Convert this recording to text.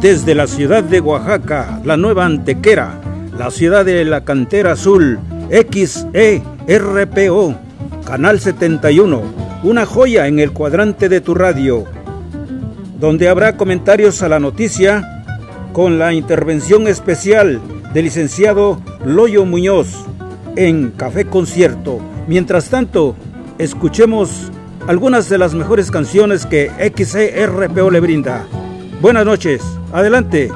Desde la ciudad de Oaxaca, la nueva Antequera, la ciudad de la Cantera Azul, XERPO, Canal 71, una joya en el cuadrante de tu radio, donde habrá comentarios a la noticia con la intervención especial del licenciado Loyo Muñoz en Café Concierto. Mientras tanto, escuchemos algunas de las mejores canciones que XERPO le brinda. Buenas noches, adelante.